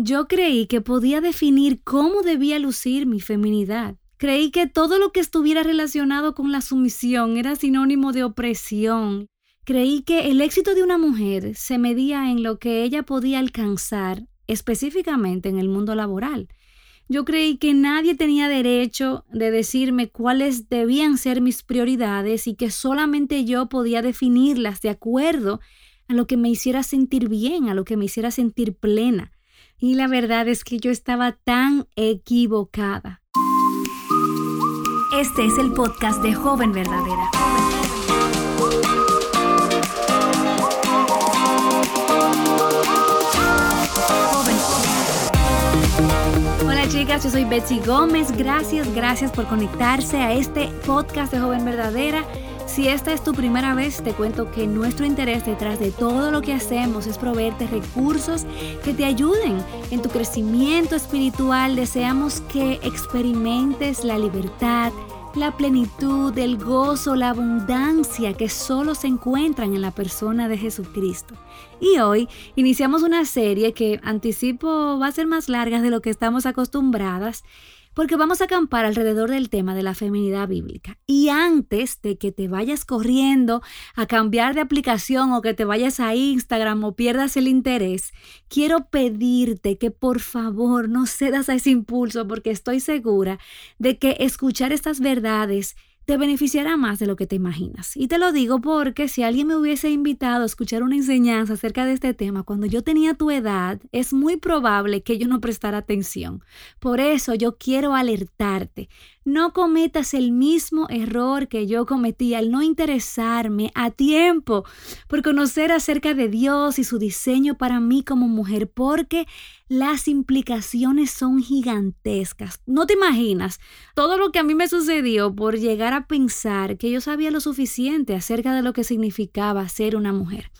Yo creí que podía definir cómo debía lucir mi feminidad. Creí que todo lo que estuviera relacionado con la sumisión era sinónimo de opresión. Creí que el éxito de una mujer se medía en lo que ella podía alcanzar, específicamente en el mundo laboral. Yo creí que nadie tenía derecho de decirme cuáles debían ser mis prioridades y que solamente yo podía definirlas de acuerdo a lo que me hiciera sentir bien, a lo que me hiciera sentir plena. Y la verdad es que yo estaba tan equivocada. Este es el podcast de Joven Verdadera. Hola chicas, yo soy Betsy Gómez. Gracias, gracias por conectarse a este podcast de Joven Verdadera. Si esta es tu primera vez, te cuento que nuestro interés detrás de todo lo que hacemos es proveerte recursos que te ayuden en tu crecimiento espiritual. Deseamos que experimentes la libertad, la plenitud, el gozo, la abundancia que solo se encuentran en la persona de Jesucristo. Y hoy iniciamos una serie que anticipo va a ser más larga de lo que estamos acostumbradas porque vamos a acampar alrededor del tema de la feminidad bíblica. Y antes de que te vayas corriendo a cambiar de aplicación o que te vayas a Instagram o pierdas el interés, quiero pedirte que por favor no cedas a ese impulso porque estoy segura de que escuchar estas verdades te beneficiará más de lo que te imaginas. Y te lo digo porque si alguien me hubiese invitado a escuchar una enseñanza acerca de este tema cuando yo tenía tu edad, es muy probable que yo no prestara atención. Por eso yo quiero alertarte. No cometas el mismo error que yo cometí al no interesarme a tiempo por conocer acerca de Dios y su diseño para mí como mujer, porque las implicaciones son gigantescas. No te imaginas todo lo que a mí me sucedió por llegar a pensar que yo sabía lo suficiente acerca de lo que significaba ser una mujer.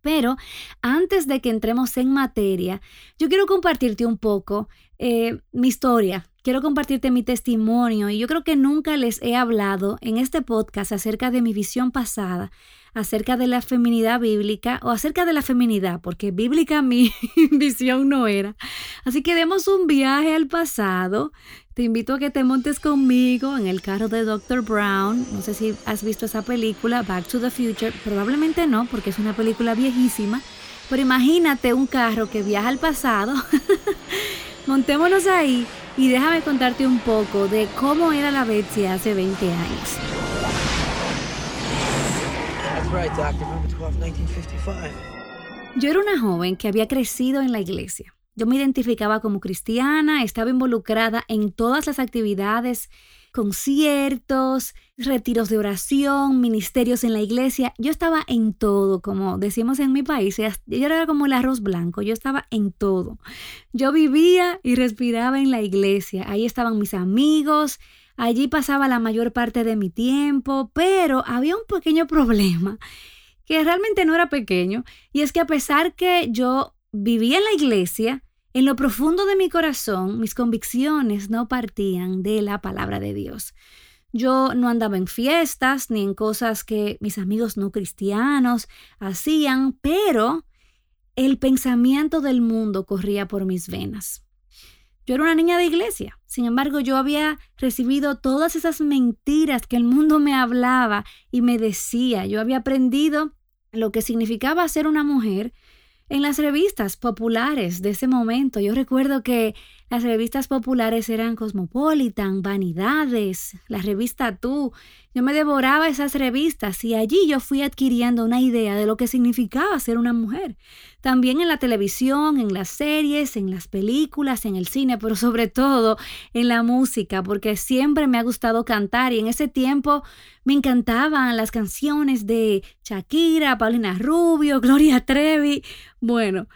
Pero antes de que entremos en materia, yo quiero compartirte un poco eh, mi historia. Quiero compartirte mi testimonio y yo creo que nunca les he hablado en este podcast acerca de mi visión pasada acerca de la feminidad bíblica o acerca de la feminidad, porque bíblica mi visión no era. Así que demos un viaje al pasado. Te invito a que te montes conmigo en el carro de Dr. Brown. No sé si has visto esa película, Back to the Future. Probablemente no, porque es una película viejísima. Pero imagínate un carro que viaja al pasado. Montémonos ahí y déjame contarte un poco de cómo era la Betsy hace 20 años. Yo era una joven que había crecido en la iglesia. Yo me identificaba como cristiana, estaba involucrada en todas las actividades, conciertos, retiros de oración, ministerios en la iglesia. Yo estaba en todo, como decimos en mi país. Yo era como el arroz blanco, yo estaba en todo. Yo vivía y respiraba en la iglesia. Ahí estaban mis amigos, Allí pasaba la mayor parte de mi tiempo, pero había un pequeño problema que realmente no era pequeño, y es que a pesar que yo vivía en la iglesia, en lo profundo de mi corazón, mis convicciones no partían de la palabra de Dios. Yo no andaba en fiestas ni en cosas que mis amigos no cristianos hacían, pero el pensamiento del mundo corría por mis venas. Yo era una niña de iglesia. Sin embargo, yo había recibido todas esas mentiras que el mundo me hablaba y me decía. Yo había aprendido lo que significaba ser una mujer en las revistas populares de ese momento. Yo recuerdo que las revistas populares eran Cosmopolitan, Vanidades, la revista Tú. Yo me devoraba esas revistas y allí yo fui adquiriendo una idea de lo que significaba ser una mujer. También en la televisión, en las series, en las películas, en el cine, pero sobre todo en la música, porque siempre me ha gustado cantar y en ese tiempo me encantaban las canciones de Shakira, Paulina Rubio, Gloria Trevi. Bueno,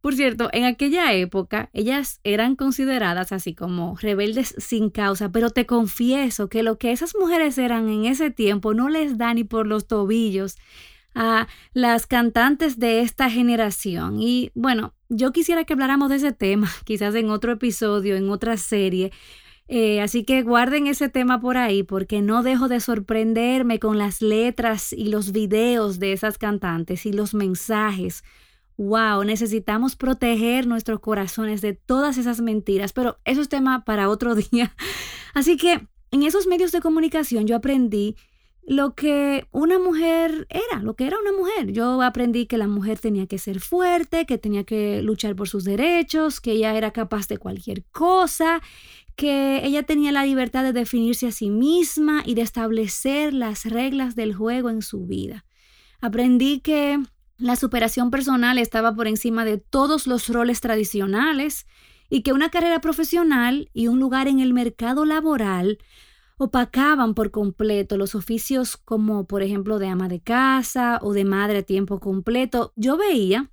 por cierto, en aquella época ellas eran consideradas así como rebeldes sin causa, pero te confieso que lo que esas mujeres eran en ese tiempo no les da ni por los tobillos a las cantantes de esta generación. Y bueno, yo quisiera que habláramos de ese tema, quizás en otro episodio, en otra serie. Eh, así que guarden ese tema por ahí porque no dejo de sorprenderme con las letras y los videos de esas cantantes y los mensajes wow, necesitamos proteger nuestros corazones de todas esas mentiras, pero eso es tema para otro día. Así que en esos medios de comunicación yo aprendí lo que una mujer era, lo que era una mujer. Yo aprendí que la mujer tenía que ser fuerte, que tenía que luchar por sus derechos, que ella era capaz de cualquier cosa, que ella tenía la libertad de definirse a sí misma y de establecer las reglas del juego en su vida. Aprendí que la superación personal estaba por encima de todos los roles tradicionales y que una carrera profesional y un lugar en el mercado laboral opacaban por completo los oficios como por ejemplo de ama de casa o de madre a tiempo completo. Yo veía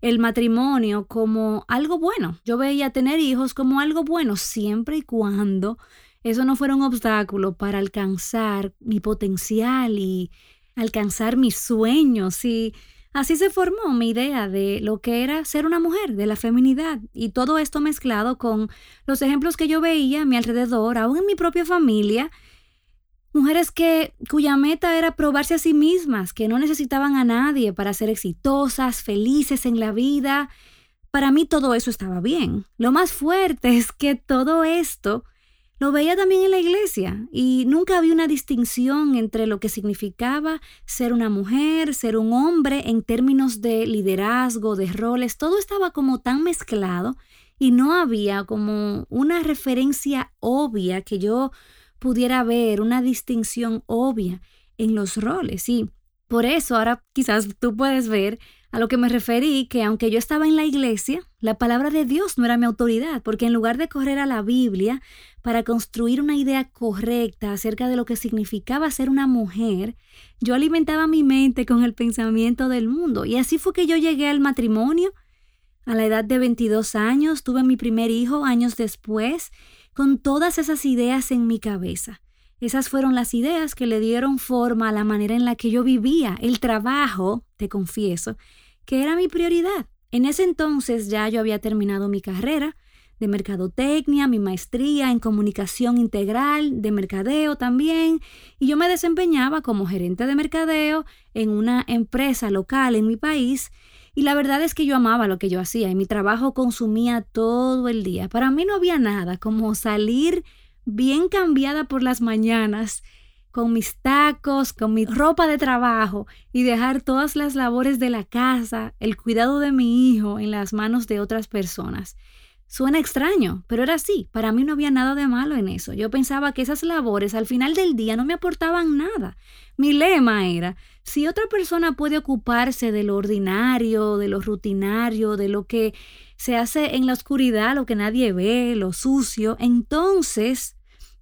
el matrimonio como algo bueno. Yo veía tener hijos como algo bueno siempre y cuando eso no fuera un obstáculo para alcanzar mi potencial y alcanzar mis sueños y Así se formó mi idea de lo que era ser una mujer, de la feminidad, y todo esto mezclado con los ejemplos que yo veía a mi alrededor, aún en mi propia familia, mujeres que cuya meta era probarse a sí mismas, que no necesitaban a nadie para ser exitosas, felices en la vida. Para mí todo eso estaba bien. Lo más fuerte es que todo esto lo veía también en la iglesia y nunca había una distinción entre lo que significaba ser una mujer, ser un hombre en términos de liderazgo, de roles. Todo estaba como tan mezclado y no había como una referencia obvia que yo pudiera ver, una distinción obvia en los roles. Y por eso ahora quizás tú puedes ver a lo que me referí, que aunque yo estaba en la iglesia, la palabra de Dios no era mi autoridad, porque en lugar de correr a la Biblia para construir una idea correcta acerca de lo que significaba ser una mujer, yo alimentaba mi mente con el pensamiento del mundo. Y así fue que yo llegué al matrimonio. A la edad de 22 años tuve mi primer hijo años después, con todas esas ideas en mi cabeza. Esas fueron las ideas que le dieron forma a la manera en la que yo vivía, el trabajo, te confieso, que era mi prioridad. En ese entonces ya yo había terminado mi carrera de mercadotecnia, mi maestría en comunicación integral, de mercadeo también, y yo me desempeñaba como gerente de mercadeo en una empresa local en mi país, y la verdad es que yo amaba lo que yo hacía y mi trabajo consumía todo el día. Para mí no había nada como salir bien cambiada por las mañanas con mis tacos, con mi ropa de trabajo y dejar todas las labores de la casa, el cuidado de mi hijo en las manos de otras personas. Suena extraño, pero era así. Para mí no había nada de malo en eso. Yo pensaba que esas labores al final del día no me aportaban nada. Mi lema era, si otra persona puede ocuparse de lo ordinario, de lo rutinario, de lo que se hace en la oscuridad, lo que nadie ve, lo sucio, entonces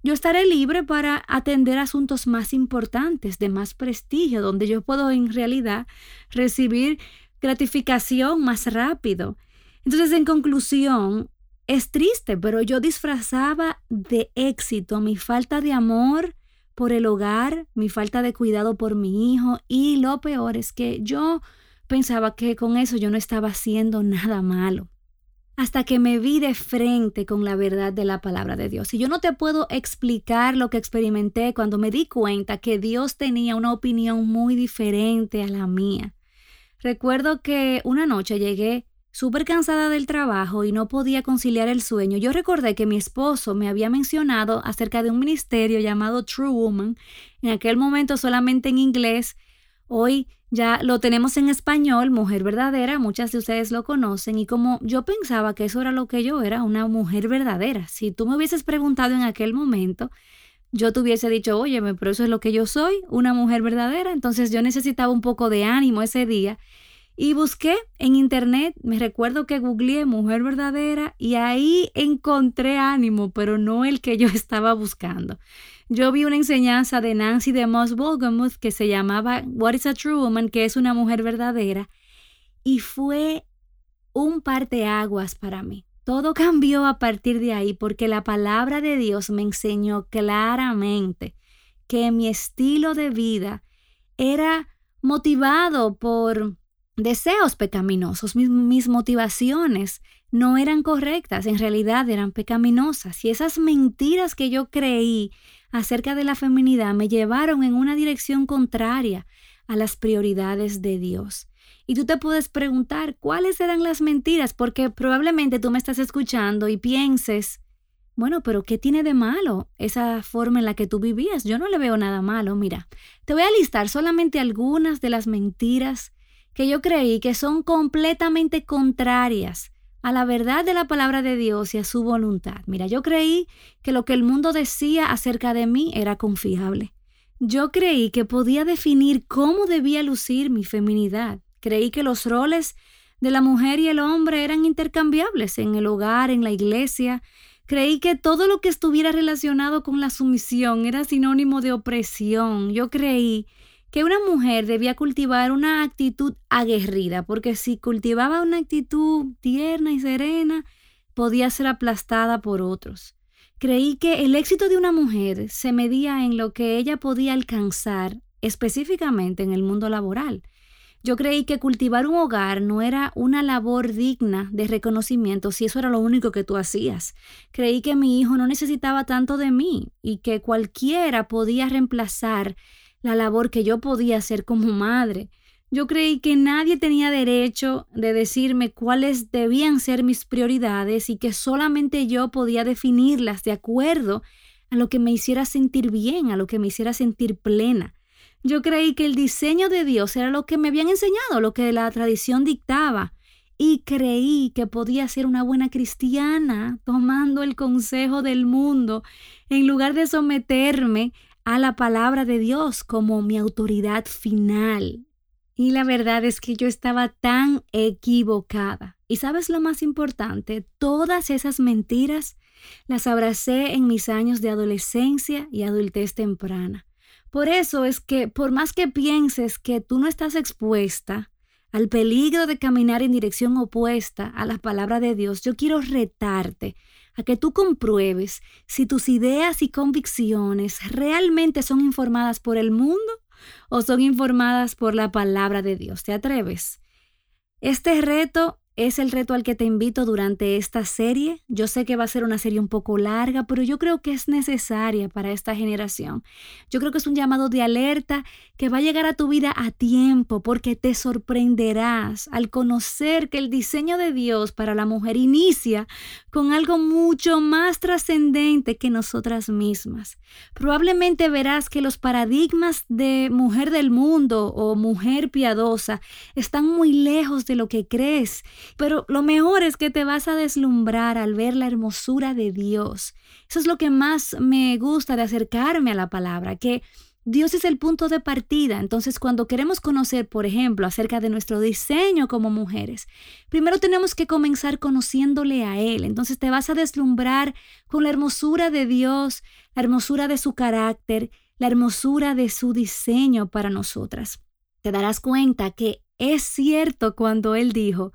yo estaré libre para atender asuntos más importantes, de más prestigio, donde yo puedo en realidad recibir gratificación más rápido. Entonces, en conclusión, es triste, pero yo disfrazaba de éxito mi falta de amor por el hogar, mi falta de cuidado por mi hijo y lo peor es que yo pensaba que con eso yo no estaba haciendo nada malo hasta que me vi de frente con la verdad de la palabra de Dios. Y yo no te puedo explicar lo que experimenté cuando me di cuenta que Dios tenía una opinión muy diferente a la mía. Recuerdo que una noche llegué súper cansada del trabajo y no podía conciliar el sueño. Yo recordé que mi esposo me había mencionado acerca de un ministerio llamado True Woman, en aquel momento solamente en inglés. Hoy ya lo tenemos en español, mujer verdadera, muchas de ustedes lo conocen y como yo pensaba que eso era lo que yo era, una mujer verdadera. Si tú me hubieses preguntado en aquel momento, yo te hubiese dicho, óyeme, pero eso es lo que yo soy, una mujer verdadera. Entonces yo necesitaba un poco de ánimo ese día y busqué en internet, me recuerdo que googleé mujer verdadera y ahí encontré ánimo, pero no el que yo estaba buscando yo vi una enseñanza de Nancy de Moss Wolgemuth que se llamaba What is a True Woman, que es una mujer verdadera, y fue un parteaguas para mí. Todo cambió a partir de ahí porque la palabra de Dios me enseñó claramente que mi estilo de vida era motivado por deseos pecaminosos, mis, motivaciones no eran correctas, en realidad eran pecaminosas. Y esas mentiras que yo creí acerca de la feminidad me llevaron en una dirección contraria a las prioridades de Dios. Y tú te puedes preguntar cuáles eran las mentiras, porque probablemente tú me estás escuchando y pienses, bueno, pero ¿qué tiene de malo esa forma en la que tú vivías? Yo no le veo nada malo. Mira, te voy a listar solamente algunas de las mentiras que yo creí que son completamente contrarias a la verdad de la palabra de Dios y a su voluntad. Mira, yo creí que lo que el mundo decía acerca de mí era confiable. Yo creí que podía definir cómo debía lucir mi feminidad. Creí que los roles de la mujer y el hombre eran intercambiables en el hogar, en la iglesia. Creí que todo lo que estuviera relacionado con la sumisión era sinónimo de opresión. Yo creí que una mujer debía cultivar una actitud aguerrida, porque si cultivaba una actitud tierna y serena, podía ser aplastada por otros. Creí que el éxito de una mujer se medía en lo que ella podía alcanzar específicamente en el mundo laboral. Yo creí que cultivar un hogar no era una labor digna de reconocimiento si eso era lo único que tú hacías. Creí que mi hijo no necesitaba tanto de mí y que cualquiera podía reemplazar la labor que yo podía hacer como madre. Yo creí que nadie tenía derecho de decirme cuáles debían ser mis prioridades y que solamente yo podía definirlas de acuerdo a lo que me hiciera sentir bien, a lo que me hiciera sentir plena. Yo creí que el diseño de Dios era lo que me habían enseñado, lo que la tradición dictaba. Y creí que podía ser una buena cristiana tomando el consejo del mundo en lugar de someterme a la palabra de Dios como mi autoridad final. Y la verdad es que yo estaba tan equivocada. Y sabes lo más importante, todas esas mentiras las abracé en mis años de adolescencia y adultez temprana. Por eso es que por más que pienses que tú no estás expuesta al peligro de caminar en dirección opuesta a la palabra de Dios, yo quiero retarte a que tú compruebes si tus ideas y convicciones realmente son informadas por el mundo o son informadas por la palabra de Dios. ¿Te atreves? Este reto es el reto al que te invito durante esta serie. Yo sé que va a ser una serie un poco larga, pero yo creo que es necesaria para esta generación. Yo creo que es un llamado de alerta que va a llegar a tu vida a tiempo porque te sorprenderás al conocer que el diseño de Dios para la mujer inicia con algo mucho más trascendente que nosotras mismas. Probablemente verás que los paradigmas de mujer del mundo o mujer piadosa están muy lejos de lo que crees pero lo mejor es que te vas a deslumbrar al ver la hermosura de Dios. Eso es lo que más me gusta de acercarme a la palabra, que Dios es el punto de partida. Entonces, cuando queremos conocer, por ejemplo, acerca de nuestro diseño como mujeres, primero tenemos que comenzar conociéndole a Él. Entonces, te vas a deslumbrar con la hermosura de Dios, la hermosura de su carácter, la hermosura de su diseño para nosotras. Te darás cuenta que es cierto cuando Él dijo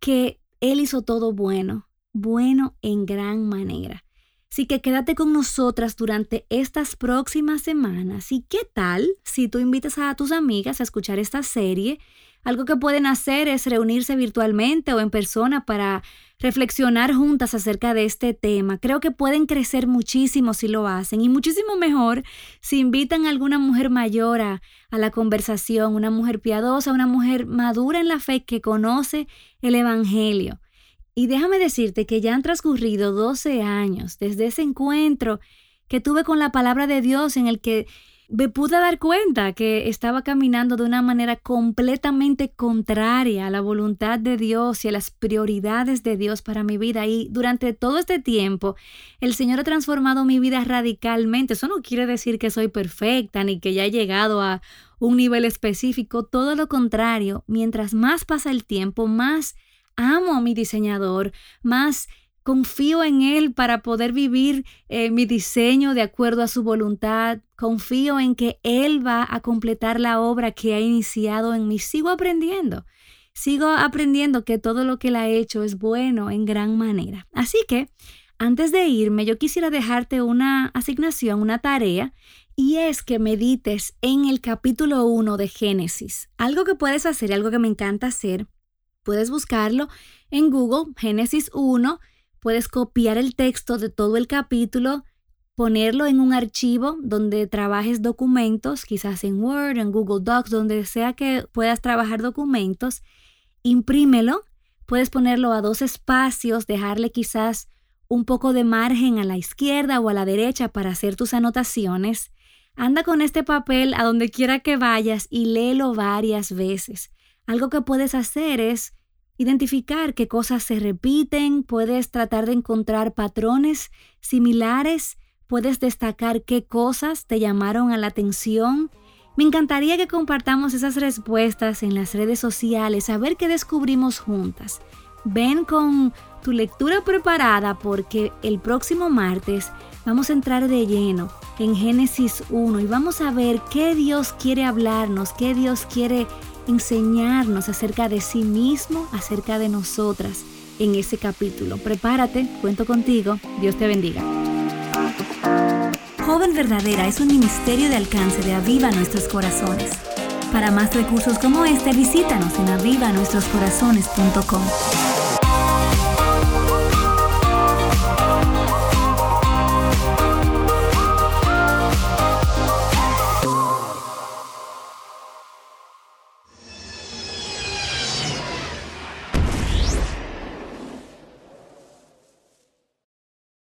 que Él hizo todo bueno, bueno en gran manera. Así que quédate con nosotras durante estas próximas semanas. ¿Y qué tal si tú invitas a tus amigas a escuchar esta serie? Algo que pueden hacer es reunirse virtualmente o en persona para reflexionar juntas acerca de este tema. Creo que pueden crecer muchísimo si lo hacen y muchísimo mejor si invitan a alguna mujer mayor a, la conversación, una mujer piadosa, una mujer madura en la fe que conoce el Evangelio. Y déjame decirte que ya han transcurrido 12 años desde ese encuentro que tuve con la palabra de Dios en el que me pude dar cuenta que estaba caminando de una manera completamente contraria a la voluntad de Dios y a las prioridades de Dios para mi vida. Y durante todo este tiempo, el Señor ha transformado mi vida radicalmente. Eso no quiere decir que soy perfecta ni que ya he llegado a un nivel específico. Todo lo contrario, mientras más pasa el tiempo, más amo a mi diseñador, más confío en Él para poder vivir eh, mi diseño de acuerdo a su voluntad. Confío en que Él va a completar la obra que ha iniciado en mí. Sigo aprendiendo. Sigo aprendiendo que todo lo que Él ha hecho es bueno en gran manera. Así que, antes de irme, yo quisiera dejarte una asignación, una tarea, y es que medites en el capítulo 1 de Génesis. Algo que puedes hacer, algo que me encanta hacer, Puedes buscarlo en Google, Génesis 1, puedes copiar el texto de todo el capítulo, ponerlo en un archivo donde trabajes documentos, quizás en Word, en Google Docs, donde sea que puedas trabajar documentos, imprímelo, puedes ponerlo a dos espacios, dejarle quizás un poco de margen a la izquierda o a la derecha para hacer tus anotaciones. Anda con este papel a donde quiera que vayas y léelo varias veces. Algo que puedes hacer es identificar qué cosas se repiten, puedes tratar de encontrar patrones similares, puedes destacar qué cosas te llamaron a la atención. Me encantaría que compartamos esas respuestas en las redes sociales, a ver qué descubrimos juntas. Ven con tu lectura preparada porque el próximo martes vamos a entrar de lleno en Génesis 1 y vamos a ver qué Dios quiere hablarnos, qué Dios quiere enseñarnos acerca de sí mismo, acerca de nosotras en ese capítulo. Prepárate, cuento contigo, Dios te bendiga. Joven Verdadera es un ministerio de alcance de Aviva Nuestros Corazones. Para más recursos como este, visítanos en avivanuestroscorazones.com.